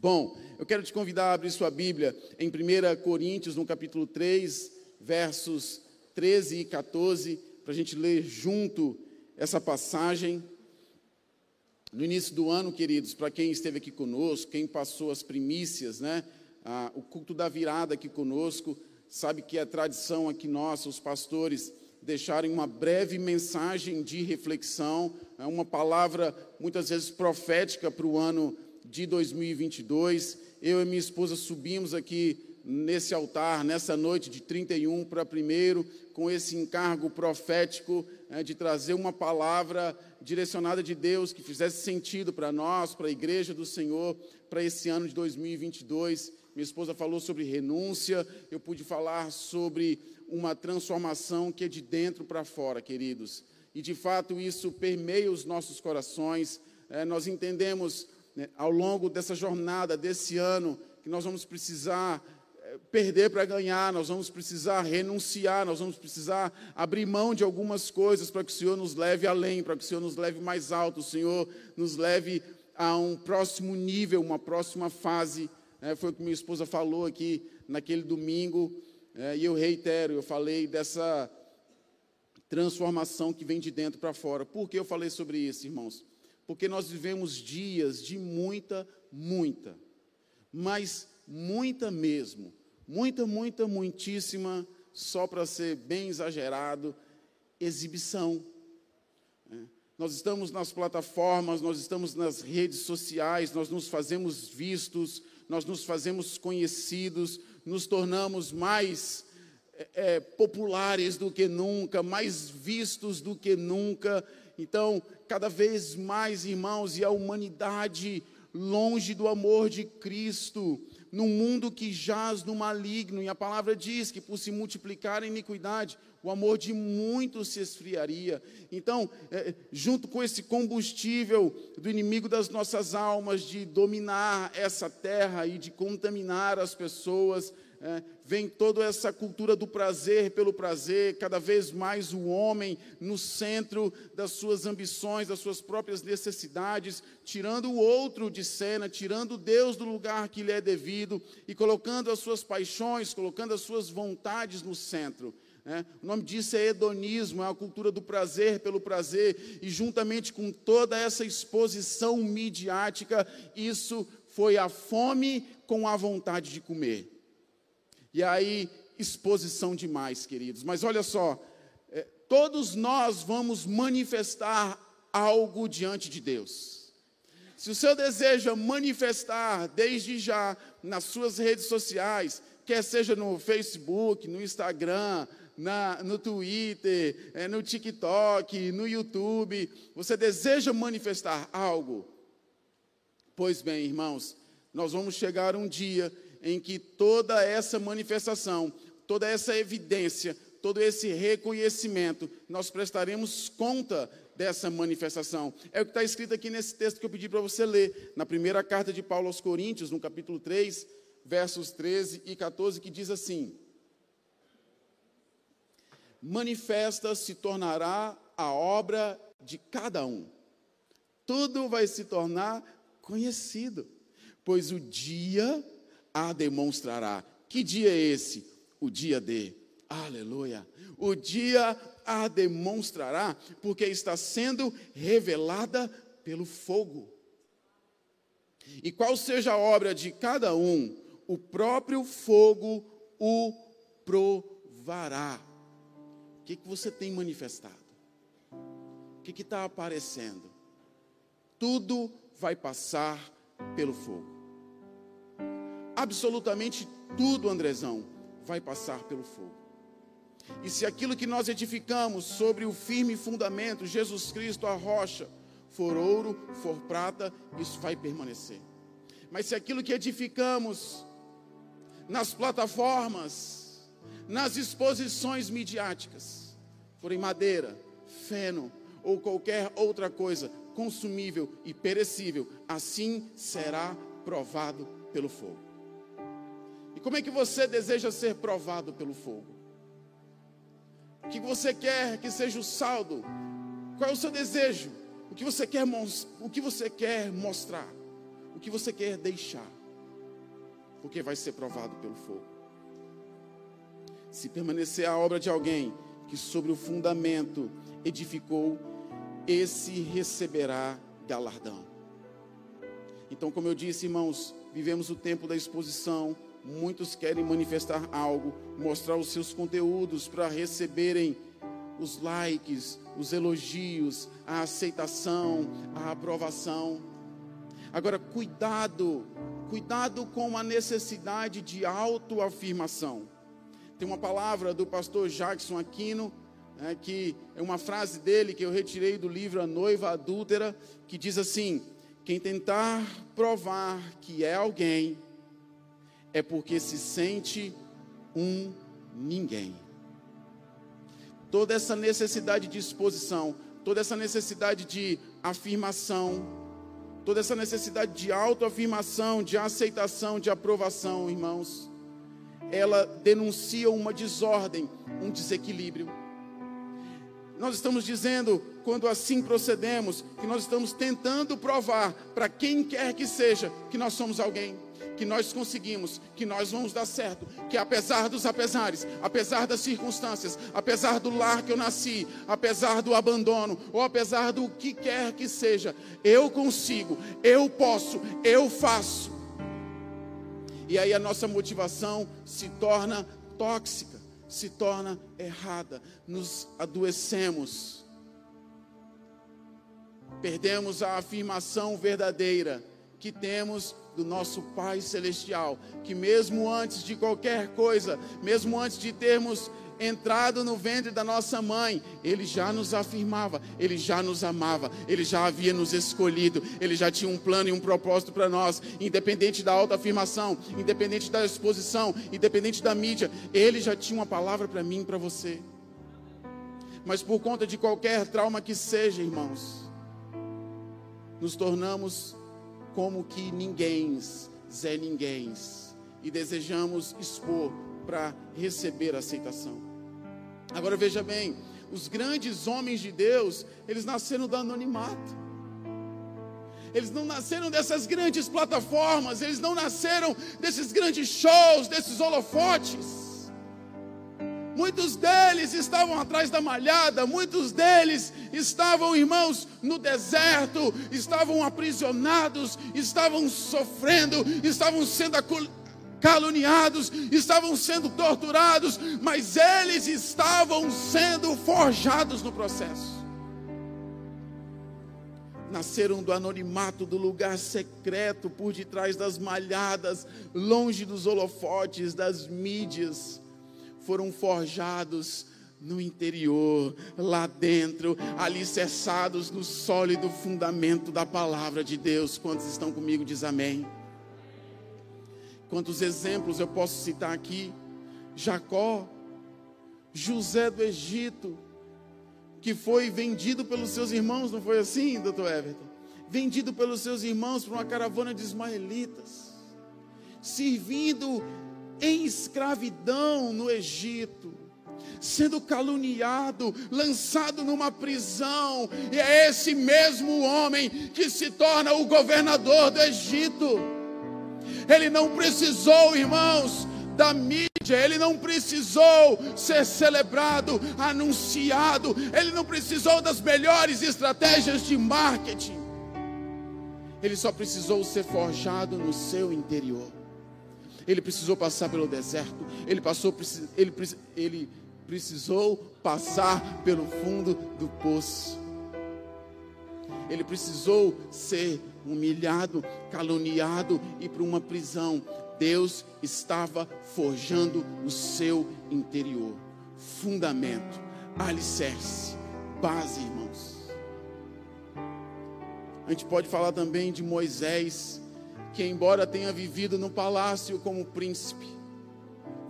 Bom, eu quero te convidar a abrir sua Bíblia em 1 Coríntios, no capítulo 3, versos 13 e 14, para a gente ler junto essa passagem. No início do ano, queridos, para quem esteve aqui conosco, quem passou as primícias, né? Ah, o culto da virada aqui conosco, sabe que é tradição aqui nossa, os pastores, deixarem uma breve mensagem de reflexão, né? uma palavra muitas vezes profética para o ano de 2022. Eu e minha esposa subimos aqui nesse altar, nessa noite de 31 para primeiro, com esse encargo profético é, de trazer uma palavra direcionada de Deus que fizesse sentido para nós, para a igreja do Senhor, para esse ano de 2022. Minha esposa falou sobre renúncia, eu pude falar sobre uma transformação que é de dentro para fora, queridos. E de fato isso permeia os nossos corações. É, nós entendemos né, ao longo dessa jornada, desse ano, que nós vamos precisar é, perder para ganhar, nós vamos precisar renunciar, nós vamos precisar abrir mão de algumas coisas para que o Senhor nos leve além, para que o Senhor nos leve mais alto, o Senhor nos leve a um próximo nível, uma próxima fase. É, foi o que minha esposa falou aqui naquele domingo, é, e eu reitero, eu falei dessa transformação que vem de dentro para fora. Por que eu falei sobre isso, irmãos? Porque nós vivemos dias de muita, muita, mas muita mesmo, muita, muita, muitíssima, só para ser bem exagerado, exibição. É. Nós estamos nas plataformas, nós estamos nas redes sociais, nós nos fazemos vistos, nós nos fazemos conhecidos, nos tornamos mais é, é populares do que nunca, mais vistos do que nunca. Então, cada vez mais, irmãos, e a humanidade longe do amor de Cristo, num mundo que jaz no maligno, e a palavra diz que por se multiplicar a iniquidade, o amor de muitos se esfriaria. Então, é, junto com esse combustível do inimigo das nossas almas, de dominar essa terra e de contaminar as pessoas, é, vem toda essa cultura do prazer pelo prazer, cada vez mais o homem no centro das suas ambições, das suas próprias necessidades, tirando o outro de cena, tirando Deus do lugar que lhe é devido e colocando as suas paixões, colocando as suas vontades no centro. É, o nome disso é hedonismo, é a cultura do prazer pelo prazer, e juntamente com toda essa exposição midiática, isso foi a fome com a vontade de comer. E aí, exposição demais, queridos. Mas olha só, é, todos nós vamos manifestar algo diante de Deus. Se o senhor deseja manifestar desde já nas suas redes sociais, quer seja no Facebook, no Instagram, na, no Twitter, é, no TikTok, no YouTube, você deseja manifestar algo? Pois bem, irmãos, nós vamos chegar um dia em que toda essa manifestação, toda essa evidência, todo esse reconhecimento, nós prestaremos conta dessa manifestação. É o que está escrito aqui nesse texto que eu pedi para você ler, na primeira carta de Paulo aos Coríntios, no capítulo 3, versos 13 e 14, que diz assim: Manifesta se tornará a obra de cada um, tudo vai se tornar conhecido, pois o dia a demonstrará. Que dia é esse? O dia de. Aleluia. O dia a demonstrará, porque está sendo revelada pelo fogo. E qual seja a obra de cada um, o próprio fogo o provará. O que, que você tem manifestado? O que está aparecendo? Tudo vai passar pelo fogo absolutamente tudo, Andrezão, vai passar pelo fogo. E se aquilo que nós edificamos sobre o firme fundamento, Jesus Cristo, a rocha, for ouro, for prata, isso vai permanecer. Mas se aquilo que edificamos nas plataformas, nas exposições midiáticas, forem madeira, feno ou qualquer outra coisa consumível e perecível, assim será provado pelo fogo. E como é que você deseja ser provado pelo fogo? O que você quer que seja o saldo? Qual é o seu desejo? O que você quer, o que você quer mostrar? O que você quer deixar? porque vai ser provado pelo fogo. Se permanecer a obra de alguém que sobre o fundamento edificou, esse receberá galardão. Então, como eu disse, irmãos, vivemos o tempo da exposição. Muitos querem manifestar algo, mostrar os seus conteúdos para receberem os likes, os elogios, a aceitação, a aprovação. Agora, cuidado, cuidado com a necessidade de autoafirmação. Tem uma palavra do pastor Jackson Aquino, né, que é uma frase dele que eu retirei do livro A Noiva Adúltera, que diz assim: Quem tentar provar que é alguém, é porque se sente um ninguém toda essa necessidade de exposição, toda essa necessidade de afirmação, toda essa necessidade de autoafirmação, de aceitação, de aprovação, irmãos, ela denuncia uma desordem, um desequilíbrio. Nós estamos dizendo, quando assim procedemos, que nós estamos tentando provar para quem quer que seja que nós somos alguém que nós conseguimos, que nós vamos dar certo, que apesar dos apesares, apesar das circunstâncias, apesar do lar que eu nasci, apesar do abandono, ou apesar do que quer que seja, eu consigo, eu posso, eu faço. E aí a nossa motivação se torna tóxica, se torna errada, nos adoecemos, perdemos a afirmação verdadeira que temos do nosso Pai Celestial, que mesmo antes de qualquer coisa, mesmo antes de termos entrado no ventre da nossa mãe, Ele já nos afirmava, Ele já nos amava, Ele já havia nos escolhido, Ele já tinha um plano e um propósito para nós, independente da autoafirmação, independente da exposição, independente da mídia, Ele já tinha uma palavra para mim e para você. Mas por conta de qualquer trauma que seja, irmãos, nos tornamos como que ninguém, Zé ninguém, e desejamos expor para receber aceitação. Agora veja bem, os grandes homens de Deus, eles nasceram do anonimato. Eles não nasceram dessas grandes plataformas, eles não nasceram desses grandes shows, desses holofotes. Muitos deles estavam atrás da malhada, muitos deles estavam, irmãos, no deserto, estavam aprisionados, estavam sofrendo, estavam sendo caluniados, estavam sendo torturados, mas eles estavam sendo forjados no processo. Nasceram do anonimato, do lugar secreto, por detrás das malhadas, longe dos holofotes, das mídias foram forjados no interior, lá dentro, alicerçados no sólido fundamento da palavra de Deus. Quantos estão comigo? Diz amém. Quantos exemplos eu posso citar aqui? Jacó, José do Egito, que foi vendido pelos seus irmãos, não foi assim, doutor Everton? Vendido pelos seus irmãos para uma caravana de ismaelitas, servindo em escravidão no Egito, sendo caluniado, lançado numa prisão, e é esse mesmo homem que se torna o governador do Egito. Ele não precisou, irmãos, da mídia, ele não precisou ser celebrado, anunciado, ele não precisou das melhores estratégias de marketing. Ele só precisou ser forjado no seu interior ele precisou passar pelo deserto, ele, passou, ele, ele precisou passar pelo fundo do poço. Ele precisou ser humilhado, caluniado e para uma prisão. Deus estava forjando o seu interior. Fundamento, alicerce, base, irmãos. A gente pode falar também de Moisés, que, embora tenha vivido no palácio como príncipe,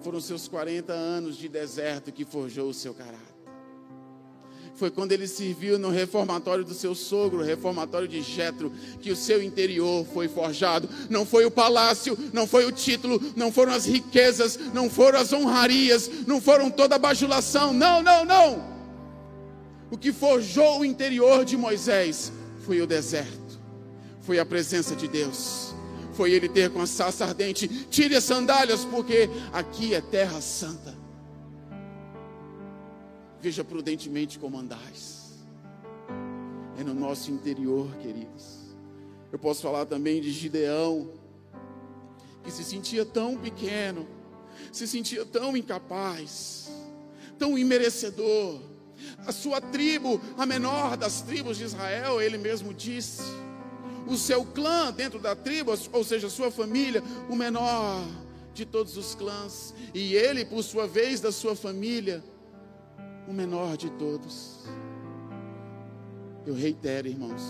foram seus 40 anos de deserto que forjou o seu caráter. Foi quando ele serviu no reformatório do seu sogro, o reformatório de Jetro, que o seu interior foi forjado. Não foi o palácio, não foi o título, não foram as riquezas, não foram as honrarias, não foram toda a bajulação. Não, não, não. O que forjou o interior de Moisés foi o deserto, foi a presença de Deus foi ele ter com a sarça ardente: tire as sandálias, porque aqui é terra santa. Veja prudentemente como andais. É no nosso interior, queridos. Eu posso falar também de Gideão, que se sentia tão pequeno, se sentia tão incapaz, tão imerecedor. A sua tribo, a menor das tribos de Israel, ele mesmo disse, o seu clã dentro da tribo, ou seja, sua família, o menor de todos os clãs, e ele, por sua vez, da sua família, o menor de todos. Eu reitero, irmãos,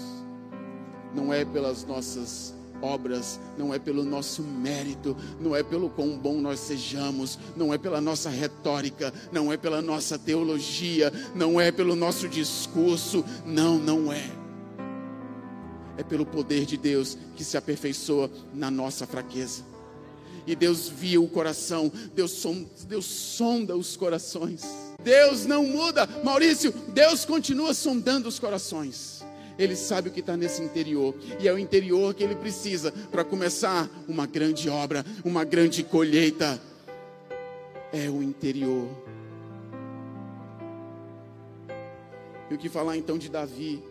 não é pelas nossas obras, não é pelo nosso mérito, não é pelo quão bom nós sejamos, não é pela nossa retórica, não é pela nossa teologia, não é pelo nosso discurso, não, não é. É pelo poder de Deus que se aperfeiçoa na nossa fraqueza. E Deus via o coração, Deus sonda, Deus sonda os corações. Deus não muda, Maurício, Deus continua sondando os corações. Ele sabe o que está nesse interior, e é o interior que ele precisa para começar uma grande obra, uma grande colheita. É o interior. E o que falar então de Davi?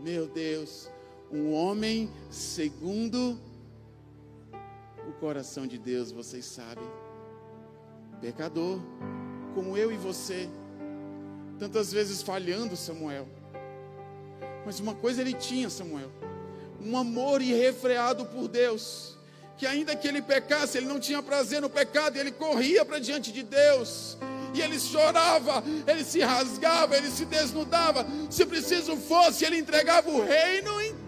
Meu Deus, um homem segundo o coração de Deus, vocês sabem. Pecador, como eu e você, tantas vezes falhando, Samuel mas uma coisa ele tinha, Samuel: um amor irrefreado por Deus. Que ainda que ele pecasse, ele não tinha prazer no pecado, ele corria para diante de Deus. E ele chorava, ele se rasgava, ele se desnudava. Se preciso fosse, ele entregava o reino inteiro.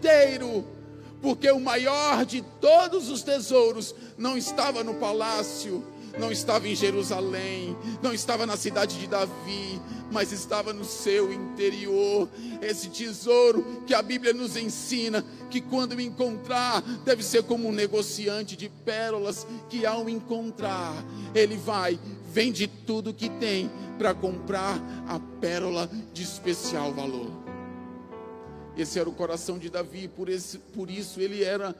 Porque o maior de todos os tesouros não estava no palácio, não estava em Jerusalém, não estava na cidade de Davi, mas estava no seu interior. Esse tesouro que a Bíblia nos ensina que quando encontrar, deve ser como um negociante de pérolas que ao encontrar, ele vai, vende tudo que tem para comprar a pérola de especial valor. Esse era o coração de Davi, por, esse, por isso ele era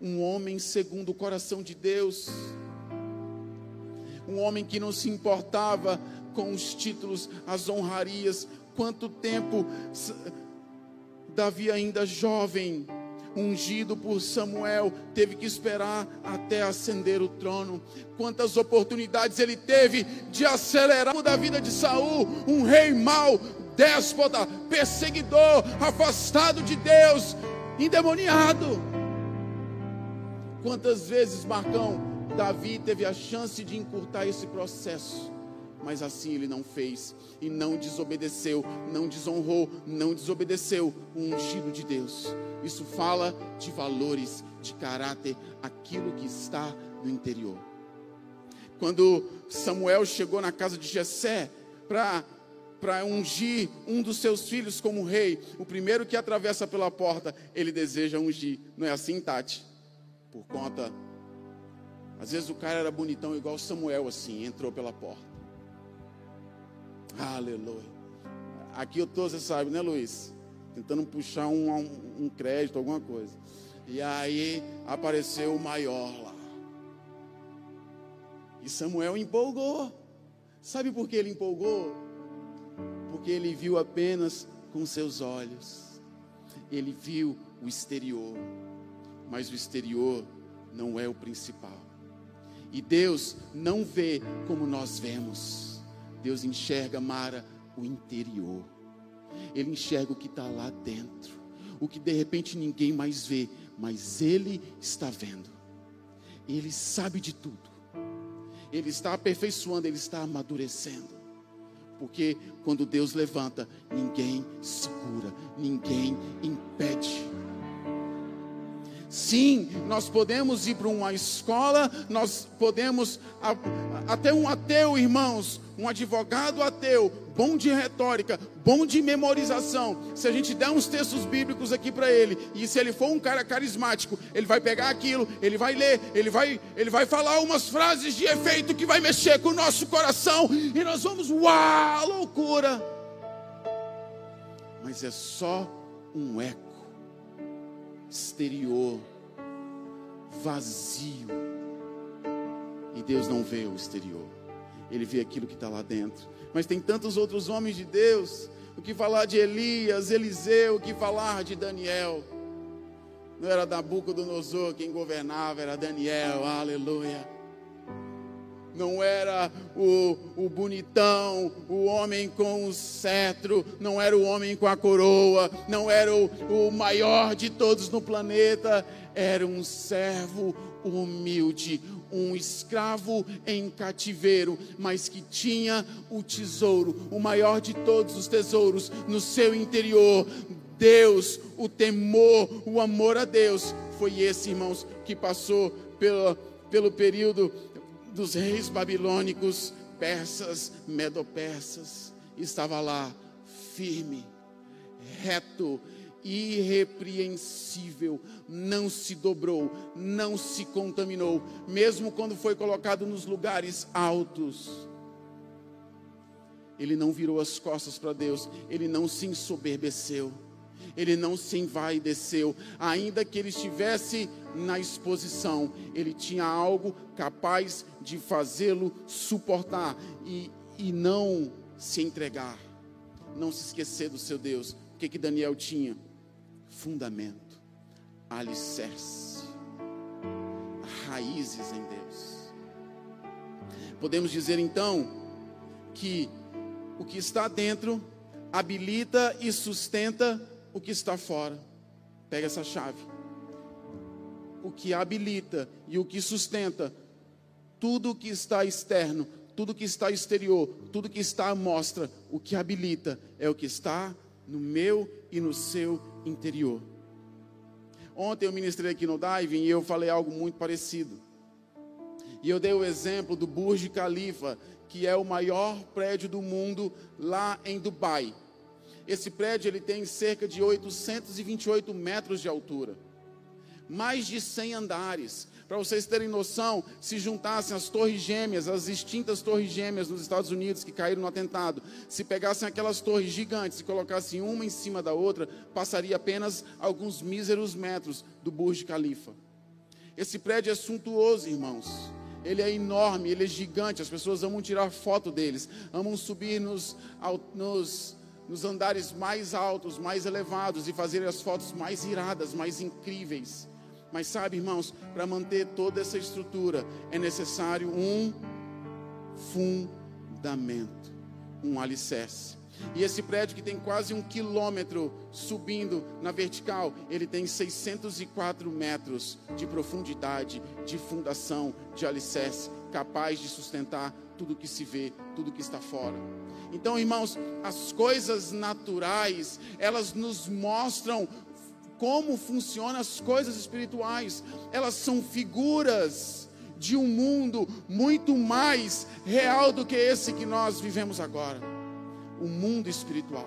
um homem segundo o coração de Deus um homem que não se importava com os títulos, as honrarias. Quanto tempo Davi, ainda jovem, ungido por Samuel, teve que esperar até ascender o trono. Quantas oportunidades ele teve de acelerar da vida de Saul, um rei mau, déspota, perseguidor, afastado de Deus, endemoniado. Quantas vezes, Marcão, Davi teve a chance de encurtar esse processo, mas assim ele não fez e não desobedeceu, não desonrou, não desobedeceu o ungido de Deus. Isso fala de valores, de caráter, aquilo que está no interior. Quando Samuel chegou na casa de Jessé para para ungir um dos seus filhos como rei, o primeiro que atravessa pela porta, ele deseja ungir. Não é assim, Tati? Por conta às vezes o cara era bonitão igual Samuel, assim, entrou pela porta. Aleluia. Aqui eu estou, você sabe, né, Luiz? Tentando puxar um, um, um crédito, alguma coisa. E aí apareceu o maior lá. E Samuel empolgou. Sabe por que ele empolgou? Porque ele viu apenas com seus olhos. Ele viu o exterior. Mas o exterior não é o principal. E Deus não vê como nós vemos. Deus enxerga, Mara, o interior. Ele enxerga o que está lá dentro. O que de repente ninguém mais vê, mas Ele está vendo. Ele sabe de tudo. Ele está aperfeiçoando, Ele está amadurecendo. Porque quando Deus levanta, ninguém segura, ninguém impede. Sim, nós podemos ir para uma escola, nós podemos, até um ateu, irmãos, um advogado ateu, bom de retórica, bom de memorização. Se a gente der uns textos bíblicos aqui para ele, e se ele for um cara carismático, ele vai pegar aquilo, ele vai ler, ele vai, ele vai falar umas frases de efeito que vai mexer com o nosso coração, e nós vamos, uau, loucura! Mas é só um eco exterior vazio. E Deus não vê o exterior, Ele vê aquilo que está lá dentro. Mas tem tantos outros homens de Deus, o que falar de Elias, Eliseu, o que falar de Daniel. Não era Nabucodonosor quem governava, era Daniel, aleluia não era o, o bonitão, o homem com o cetro, não era o homem com a coroa, não era o, o maior de todos no planeta, era um servo humilde, um escravo em cativeiro, mas que tinha o tesouro, o maior de todos os tesouros, no seu interior. Deus, o temor, o amor a Deus, foi esse, irmãos, que passou pelo, pelo período dos reis babilônicos, persas, medopersas, estava lá, firme, reto, irrepreensível, não se dobrou, não se contaminou, mesmo quando foi colocado nos lugares altos. Ele não virou as costas para Deus, ele não se ensoberbeceu ele não se envaideceu, ainda que ele estivesse na exposição, ele tinha algo capaz de fazê-lo suportar e, e não se entregar, não se esquecer do seu Deus. O que, que Daniel tinha? Fundamento, alicerce, raízes em Deus. Podemos dizer então que o que está dentro habilita e sustenta o que está fora. Pega essa chave. O que habilita e o que sustenta tudo que está externo, tudo que está exterior, tudo que está à mostra, o que habilita é o que está no meu e no seu interior. Ontem eu ministrei aqui no Diving e eu falei algo muito parecido. E eu dei o exemplo do Burj Khalifa, que é o maior prédio do mundo lá em Dubai. Esse prédio ele tem cerca de 828 metros de altura, mais de 100 andares. Para vocês terem noção, se juntassem as torres gêmeas, as extintas torres gêmeas nos Estados Unidos que caíram no atentado, se pegassem aquelas torres gigantes e colocassem uma em cima da outra, passaria apenas alguns míseros metros do Burj Khalifa. Esse prédio é suntuoso, irmãos. Ele é enorme, ele é gigante. As pessoas amam tirar foto deles, amam subir nos, nos nos andares mais altos, mais elevados e fazer as fotos mais iradas, mais incríveis. Mas sabe, irmãos, para manter toda essa estrutura é necessário um fundamento, um alicerce. E esse prédio que tem quase um quilômetro subindo na vertical, ele tem 604 metros de profundidade, de fundação, de alicerce, capaz de sustentar tudo que se vê, tudo que está fora. Então, irmãos, as coisas naturais, elas nos mostram como funcionam as coisas espirituais. Elas são figuras de um mundo muito mais real do que esse que nós vivemos agora o mundo espiritual.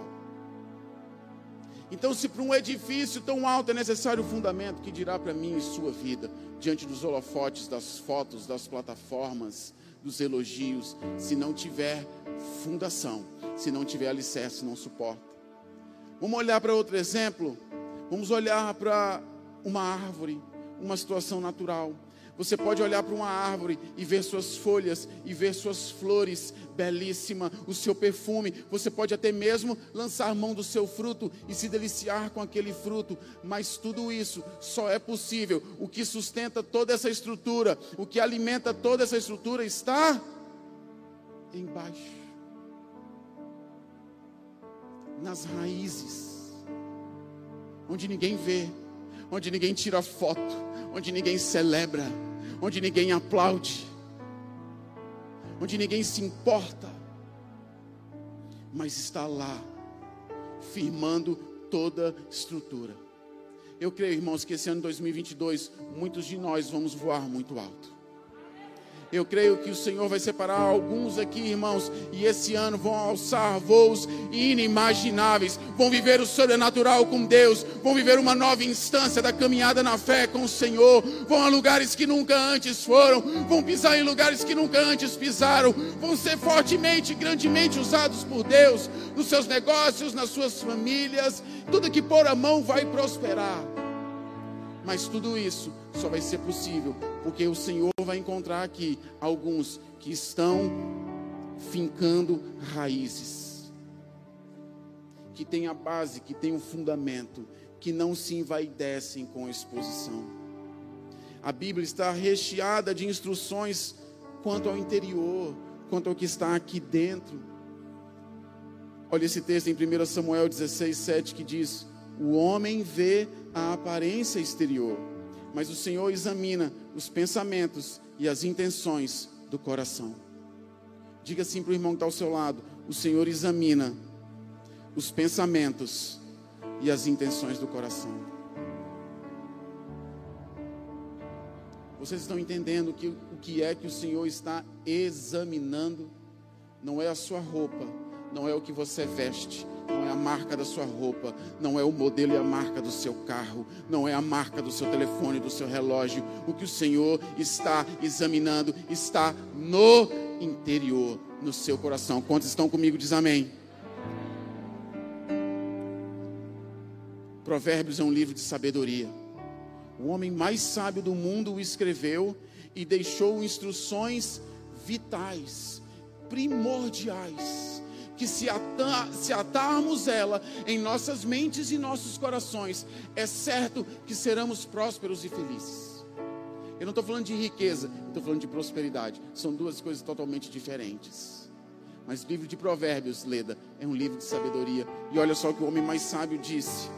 Então, se para um edifício tão alto é necessário o fundamento, que dirá para mim e sua vida, diante dos holofotes, das fotos, das plataformas, dos elogios, se não tiver fundação, se não tiver alicerce, não suporta. Vamos olhar para outro exemplo? Vamos olhar para uma árvore, uma situação natural. Você pode olhar para uma árvore e ver suas folhas e ver suas flores belíssima, o seu perfume. Você pode até mesmo lançar mão do seu fruto e se deliciar com aquele fruto, mas tudo isso só é possível. O que sustenta toda essa estrutura, o que alimenta toda essa estrutura está embaixo nas raízes, onde ninguém vê, onde ninguém tira foto, onde ninguém celebra, onde ninguém aplaude, onde ninguém se importa, mas está lá, firmando toda estrutura. Eu creio, irmãos, que esse ano 2022, muitos de nós vamos voar muito alto. Eu creio que o Senhor vai separar alguns aqui, irmãos, e esse ano vão alçar voos inimagináveis, vão viver o sobrenatural com Deus, vão viver uma nova instância da caminhada na fé com o Senhor, vão a lugares que nunca antes foram, vão pisar em lugares que nunca antes pisaram, vão ser fortemente, grandemente usados por Deus nos seus negócios, nas suas famílias, tudo que pôr a mão vai prosperar. Mas tudo isso só vai ser possível porque o Senhor vai encontrar aqui alguns que estão fincando raízes, que tem a base, que tem um fundamento, que não se envaidecem com a exposição. A Bíblia está recheada de instruções quanto ao interior, quanto ao que está aqui dentro. Olha esse texto em 1 Samuel 16, 7 que diz: O homem vê a aparência exterior, mas o Senhor examina os pensamentos e as intenções do coração. Diga assim para o irmão que está ao seu lado: O Senhor examina os pensamentos e as intenções do coração. Vocês estão entendendo que, o que é que o Senhor está examinando? Não é a sua roupa, não é o que você veste, não é a marca da sua roupa, não é o modelo e a marca do seu carro, não é a marca do seu telefone, do seu relógio. O que o Senhor está examinando está no interior, no seu coração. Quantos estão comigo? Diz amém. Provérbios é um livro de sabedoria. O homem mais sábio do mundo o escreveu e deixou instruções vitais, primordiais que se, se atarmos ela em nossas mentes e nossos corações, é certo que seremos prósperos e felizes. Eu não estou falando de riqueza, estou falando de prosperidade. São duas coisas totalmente diferentes. Mas o livro de Provérbios, Leda, é um livro de sabedoria. E olha só o que o homem mais sábio disse.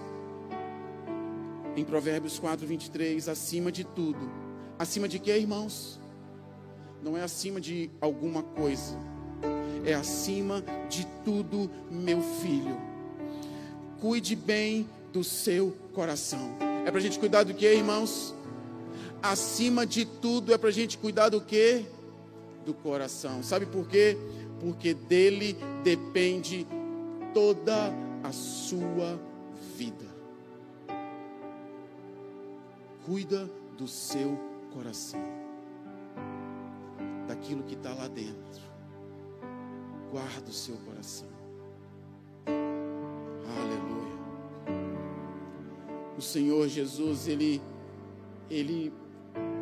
Em Provérbios 4, 23, acima de tudo. Acima de quê, irmãos? Não é acima de alguma coisa é acima de tudo, meu filho. Cuide bem do seu coração. É para a gente cuidar do que, irmãos? Acima de tudo, é para a gente cuidar do que? Do coração. Sabe por quê? Porque dele depende toda a sua vida. Cuida do seu coração, daquilo que está lá dentro guarda o seu coração. Aleluia. O Senhor Jesus, ele, ele,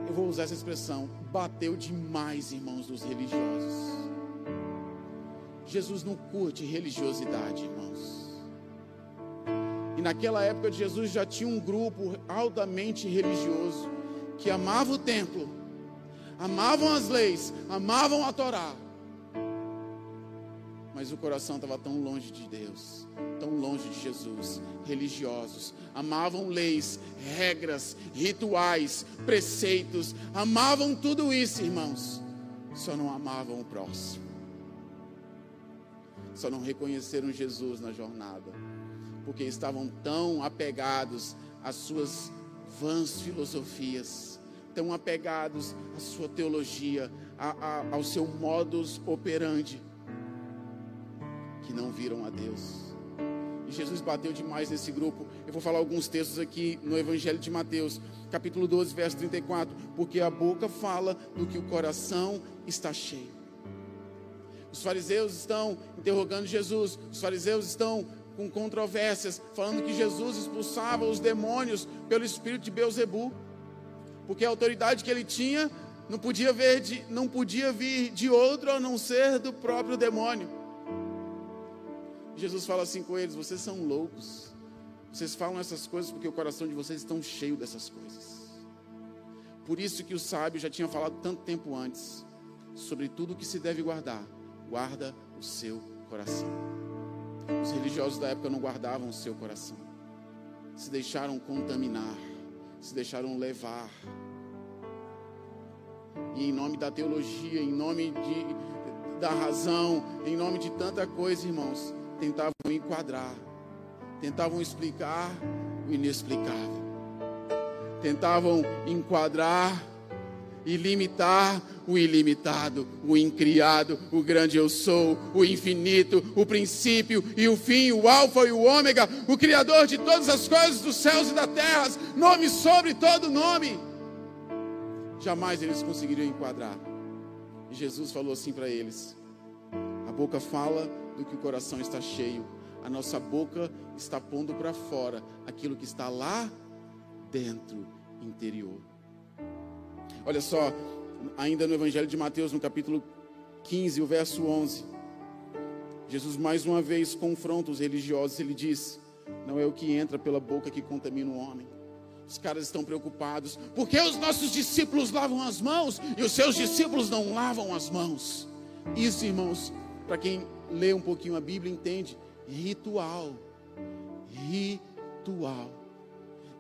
eu vou usar essa expressão, bateu demais, irmãos, dos religiosos. Jesus não curte religiosidade, irmãos. E naquela época de Jesus já tinha um grupo altamente religioso que amava o templo, amavam as leis, amavam a Torá, mas o coração estava tão longe de Deus, tão longe de Jesus. Religiosos, amavam leis, regras, rituais, preceitos, amavam tudo isso, irmãos, só não amavam o próximo, só não reconheceram Jesus na jornada, porque estavam tão apegados às suas vãs filosofias, tão apegados à sua teologia, a, a, ao seu modus operandi que não viram a Deus. E Jesus bateu demais nesse grupo. Eu vou falar alguns textos aqui no Evangelho de Mateus, capítulo 12, verso 34. Porque a boca fala do que o coração está cheio. Os fariseus estão interrogando Jesus, os fariseus estão com controvérsias, falando que Jesus expulsava os demônios pelo espírito de Beuzebu, porque a autoridade que ele tinha não podia, de, não podia vir de outro a não ser do próprio demônio. Jesus fala assim com eles: vocês são loucos. Vocês falam essas coisas porque o coração de vocês está cheio dessas coisas. Por isso que o sábio já tinha falado tanto tempo antes sobre tudo que se deve guardar. Guarda o seu coração. Os religiosos da época não guardavam o seu coração. Se deixaram contaminar, se deixaram levar. E em nome da teologia, em nome de, da razão, em nome de tanta coisa, irmãos, tentavam enquadrar, tentavam explicar o inexplicável, tentavam enquadrar e limitar o ilimitado, o incriado, o grande eu sou, o infinito, o princípio e o fim, o alfa e o ômega, o criador de todas as coisas dos céus e da terra, nome sobre todo nome. Jamais eles conseguiriam enquadrar. E Jesus falou assim para eles: a boca fala do que o coração está cheio. A nossa boca está pondo para fora aquilo que está lá dentro, interior. Olha só, ainda no Evangelho de Mateus, no capítulo 15, o verso 11. Jesus mais uma vez confronta os religiosos, ele diz: Não é o que entra pela boca que contamina o homem. Os caras estão preocupados, porque os nossos discípulos lavam as mãos e os seus discípulos não lavam as mãos. Isso, irmãos, para quem lê um pouquinho a Bíblia, entende? Ritual. Ritual.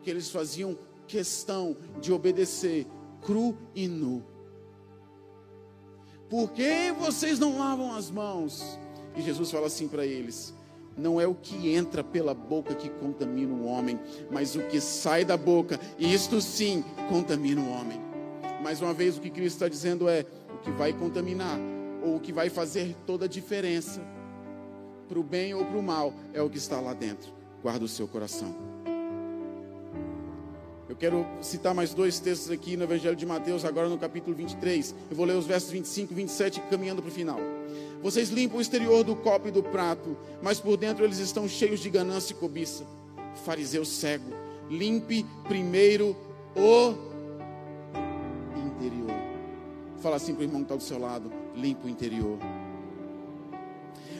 Que eles faziam questão de obedecer cru e nu. Por que vocês não lavam as mãos? E Jesus fala assim para eles: não é o que entra pela boca que contamina o homem, mas o que sai da boca, e isto sim contamina o homem. Mais uma vez, o que Cristo está dizendo é: o que vai contaminar, ou o que vai fazer toda a diferença, para o bem ou para o mal, é o que está lá dentro. Guarda o seu coração. Eu quero citar mais dois textos aqui no Evangelho de Mateus, agora no capítulo 23. Eu vou ler os versos 25 e 27, caminhando para o final. Vocês limpam o exterior do copo e do prato, mas por dentro eles estão cheios de ganância e cobiça. Fariseu cego, limpe primeiro o interior. Fala assim para o irmão que está do seu lado: limpa o interior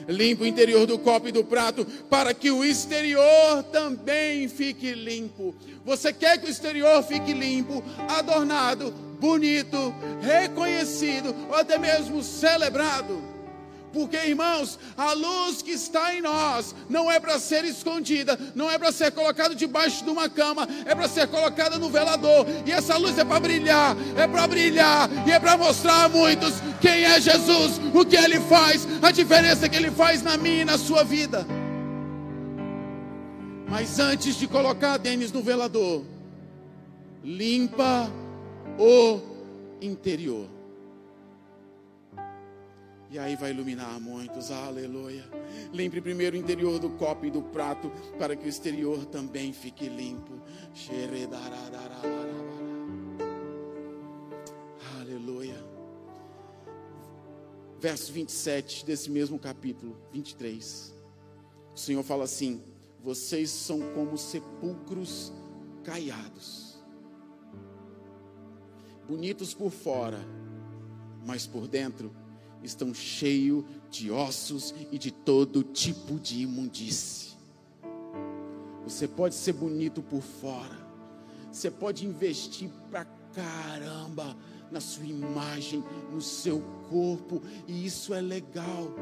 limpa o interior do copo e do prato, para que o exterior também fique limpo. Você quer que o exterior fique limpo, adornado, bonito, reconhecido, ou até mesmo celebrado? Porque, irmãos, a luz que está em nós não é para ser escondida, não é para ser colocada debaixo de uma cama, é para ser colocada no velador. E essa luz é para brilhar, é para brilhar e é para mostrar a muitos quem é Jesus, o que ele faz, a diferença que ele faz na minha e na sua vida. Mas antes de colocar Denis no velador, limpa o interior. E aí vai iluminar muitos, aleluia. Limpe primeiro o interior do copo e do prato, para que o exterior também fique limpo. Aleluia. Verso 27 desse mesmo capítulo, 23. O Senhor fala assim: Vocês são como sepulcros caiados, bonitos por fora, mas por dentro estão cheios de ossos e de todo tipo de imundície. Você pode ser bonito por fora, você pode investir pra caramba na sua imagem, no seu corpo, e isso é legal,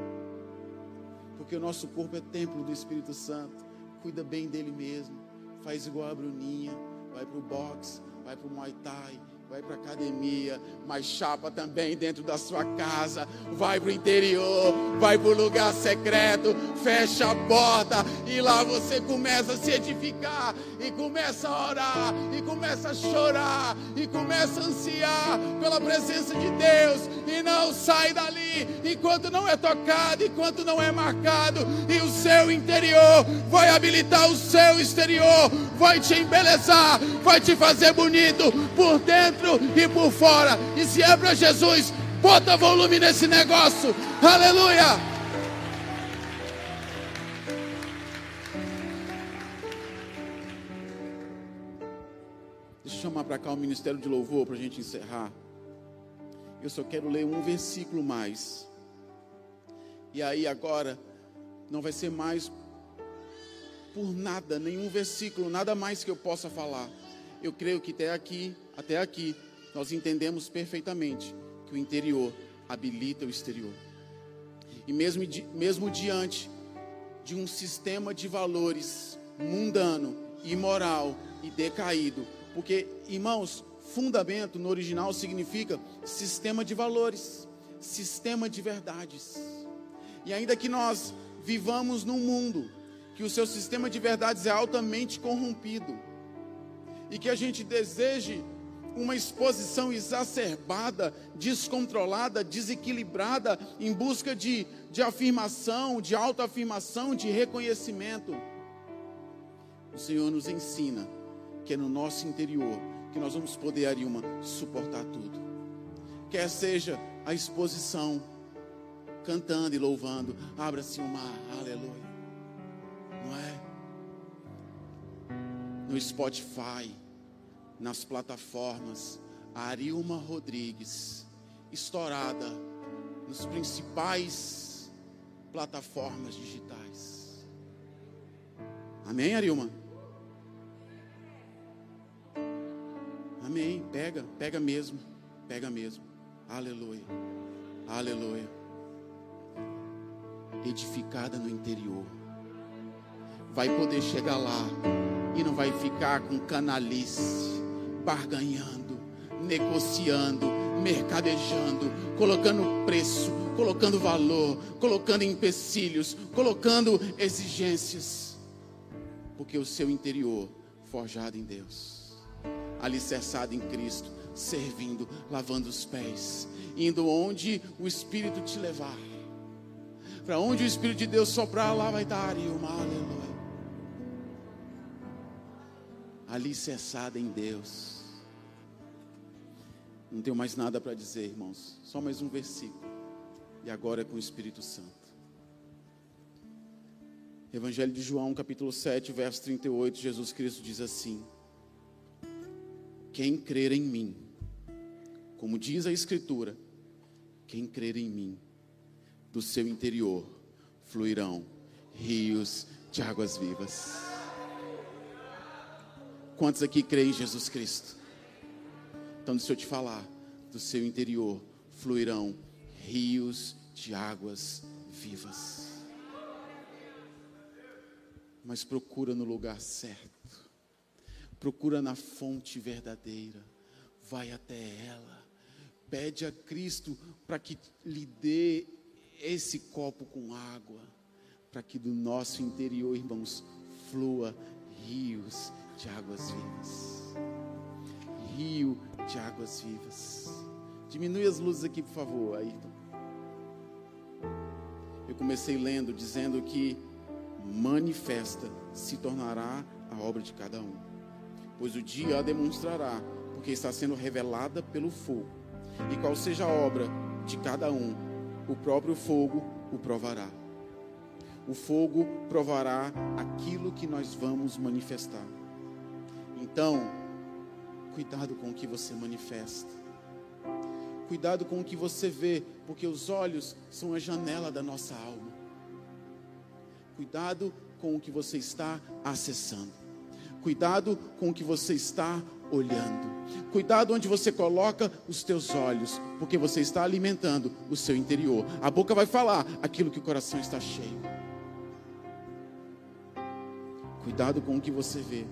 porque o nosso corpo é templo do Espírito Santo. Cuida bem dele mesmo, faz igual a Bruninha, vai pro boxe, vai pro Muay Thai, vai para academia, mas chapa também dentro da sua casa, vai para o interior, vai para o lugar secreto, fecha a porta e lá você começa a se edificar e começa a orar e começa a chorar e começa a ansiar pela presença de Deus e não sai dali enquanto não é tocado, enquanto não é marcado e o seu interior vai habilitar o seu exterior, vai te embelezar, vai te fazer bonito por dentro e por fora. E se é para Jesus, bota volume nesse negócio. Aleluia! Deixa eu chamar para cá o ministério de louvor para a gente encerrar. Eu só quero ler um versículo mais. E aí agora não vai ser mais por nada, nenhum versículo, nada mais que eu possa falar. Eu creio que até aqui até aqui, nós entendemos perfeitamente que o interior habilita o exterior. E mesmo, mesmo diante de um sistema de valores mundano, imoral e decaído, porque, irmãos, fundamento no original significa sistema de valores, sistema de verdades. E ainda que nós vivamos num mundo que o seu sistema de verdades é altamente corrompido, e que a gente deseje uma exposição exacerbada, descontrolada, desequilibrada, em busca de, de afirmação, de autoafirmação, de reconhecimento. O Senhor nos ensina que é no nosso interior que nós vamos poder, Ariuma, suportar tudo. Quer seja a exposição, cantando e louvando, abra-se o mar, aleluia. Não é? No Spotify nas plataformas, a Arilma Rodrigues, estourada nos principais plataformas digitais. Amém, Arilma? Amém. Pega, pega mesmo, pega mesmo. Aleluia, aleluia. Edificada no interior, vai poder chegar lá e não vai ficar com canalice, barganhando, negociando, mercadejando, colocando preço, colocando valor, colocando empecilhos, colocando exigências, porque o seu interior forjado em Deus, alicerçado em Cristo, servindo, lavando os pés, indo onde o Espírito te levar. Para onde o Espírito de Deus soprar, lá vai estar uma aleluia. Alicerçada em Deus. Não tenho mais nada para dizer, irmãos. Só mais um versículo. E agora é com o Espírito Santo. Evangelho de João, capítulo 7, verso 38, Jesus Cristo diz assim: Quem crer em mim, como diz a Escritura, quem crer em mim, do seu interior fluirão rios de águas vivas. Quantos aqui creem em Jesus Cristo? Então, deixa eu te falar: do seu interior fluirão rios de águas vivas. Mas procura no lugar certo, procura na fonte verdadeira, vai até ela, pede a Cristo para que lhe dê esse copo com água, para que do nosso interior, irmãos, flua rios de águas vivas. Rio de águas vivas. Diminui as luzes aqui, por favor, Ayrton. Eu comecei lendo dizendo que manifesta se tornará a obra de cada um, pois o dia a demonstrará, porque está sendo revelada pelo fogo. E qual seja a obra de cada um, o próprio fogo o provará. O fogo provará aquilo que nós vamos manifestar. Então, cuidado com o que você manifesta. Cuidado com o que você vê, porque os olhos são a janela da nossa alma. Cuidado com o que você está acessando. Cuidado com o que você está olhando. Cuidado onde você coloca os teus olhos, porque você está alimentando o seu interior. A boca vai falar aquilo que o coração está cheio. Cuidado com o que você vê.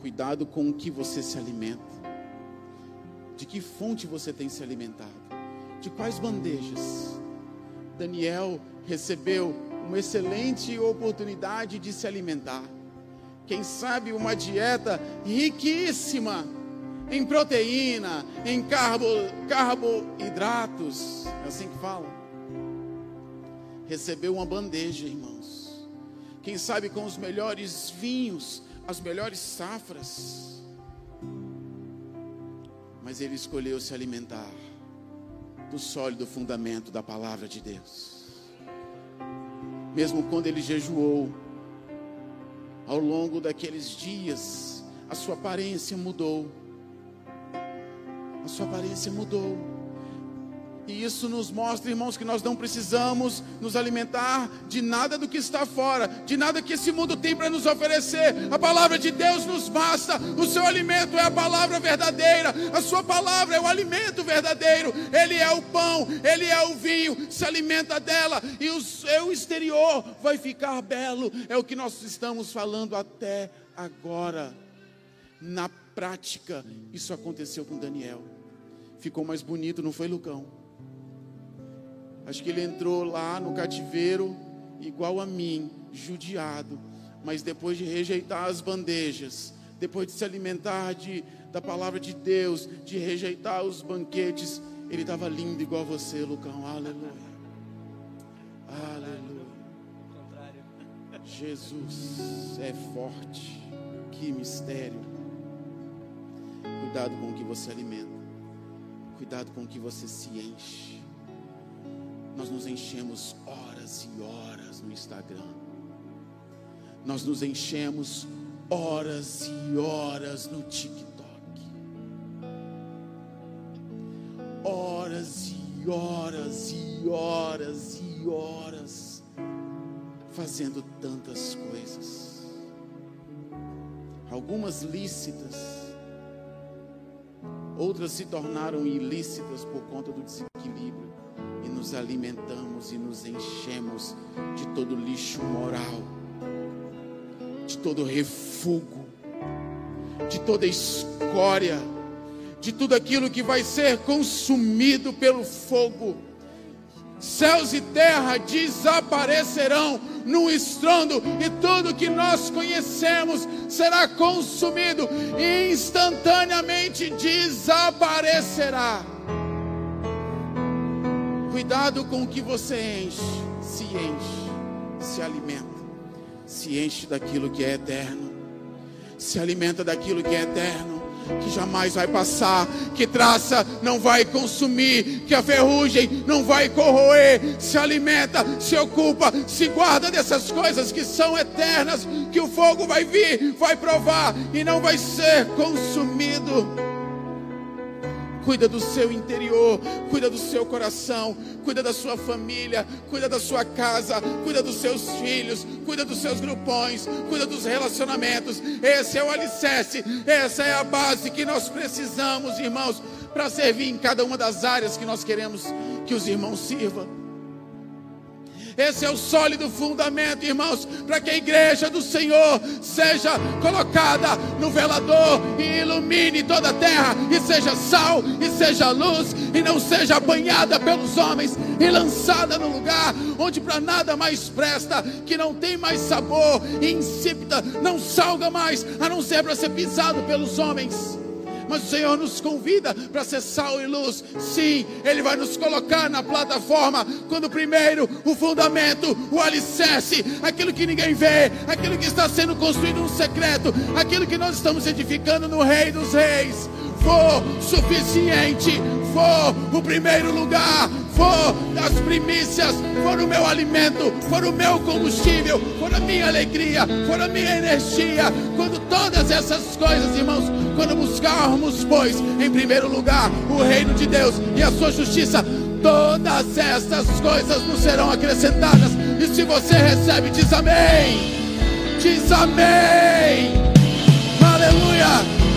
Cuidado com o que você se alimenta. De que fonte você tem se alimentado? De quais bandejas? Daniel recebeu uma excelente oportunidade de se alimentar. Quem sabe uma dieta riquíssima em proteína, em carbo, carboidratos, é assim que fala. Recebeu uma bandeja, irmãos. Quem sabe com os melhores vinhos, as melhores safras. Mas ele escolheu se alimentar do sólido fundamento da palavra de Deus. Mesmo quando ele jejuou, ao longo daqueles dias, a sua aparência mudou. A sua aparência mudou. E isso nos mostra, irmãos, que nós não precisamos nos alimentar de nada do que está fora, de nada que esse mundo tem para nos oferecer. A palavra de Deus nos basta. O seu alimento é a palavra verdadeira. A sua palavra é o alimento verdadeiro. Ele é o pão, ele é o vinho. Se alimenta dela e o seu exterior vai ficar belo. É o que nós estamos falando até agora. Na prática, isso aconteceu com Daniel. Ficou mais bonito, não foi, Lucão? Acho que ele entrou lá no cativeiro, igual a mim, judiado, mas depois de rejeitar as bandejas, depois de se alimentar de, da palavra de Deus, de rejeitar os banquetes, ele estava lindo igual você, Lucão. Aleluia. Aleluia. Jesus é forte. Que mistério. Cuidado com o que você alimenta. Cuidado com o que você se enche nós nos enchemos horas e horas no Instagram. Nós nos enchemos horas e horas no TikTok. e horas e horas e horas fazendo tantas coisas, algumas lícitas, outras se tornaram ilícitas por conta do nos alimentamos e nos enchemos de todo lixo moral, de todo refúgio, de toda escória de tudo aquilo que vai ser consumido pelo fogo. Céus e terra desaparecerão num estrondo, e tudo que nós conhecemos será consumido e instantaneamente desaparecerá. Cuidado com o que você enche, se enche, se alimenta, se enche daquilo que é eterno, se alimenta daquilo que é eterno que jamais vai passar, que traça não vai consumir, que a ferrugem não vai corroer, se alimenta, se ocupa, se guarda dessas coisas que são eternas, que o fogo vai vir, vai provar e não vai ser consumido cuida do seu interior, cuida do seu coração, cuida da sua família, cuida da sua casa, cuida dos seus filhos, cuida dos seus grupões, cuida dos relacionamentos. Esse é o alicerce, essa é a base que nós precisamos, irmãos, para servir em cada uma das áreas que nós queremos que os irmãos sirvam. Esse é o sólido fundamento, irmãos, para que a igreja do Senhor seja colocada no velador e ilumine toda a terra, e seja sal, e seja luz, e não seja apanhada pelos homens e lançada no lugar onde para nada mais presta, que não tem mais sabor, insípida, não salga mais, a não ser para ser pisado pelos homens mas o Senhor nos convida para ser sal e luz. Sim, Ele vai nos colocar na plataforma, quando primeiro o fundamento, o alicerce, aquilo que ninguém vê, aquilo que está sendo construído no secreto, aquilo que nós estamos edificando no Rei dos Reis for suficiente, for o primeiro lugar, for as primícias, for o meu alimento, for o meu combustível, for a minha alegria, for a minha energia. Quando todas essas coisas, irmãos, quando buscarmos, pois, em primeiro lugar o reino de Deus e a sua justiça, todas essas coisas nos serão acrescentadas. E se você recebe, diz amém. Diz amém. Aleluia.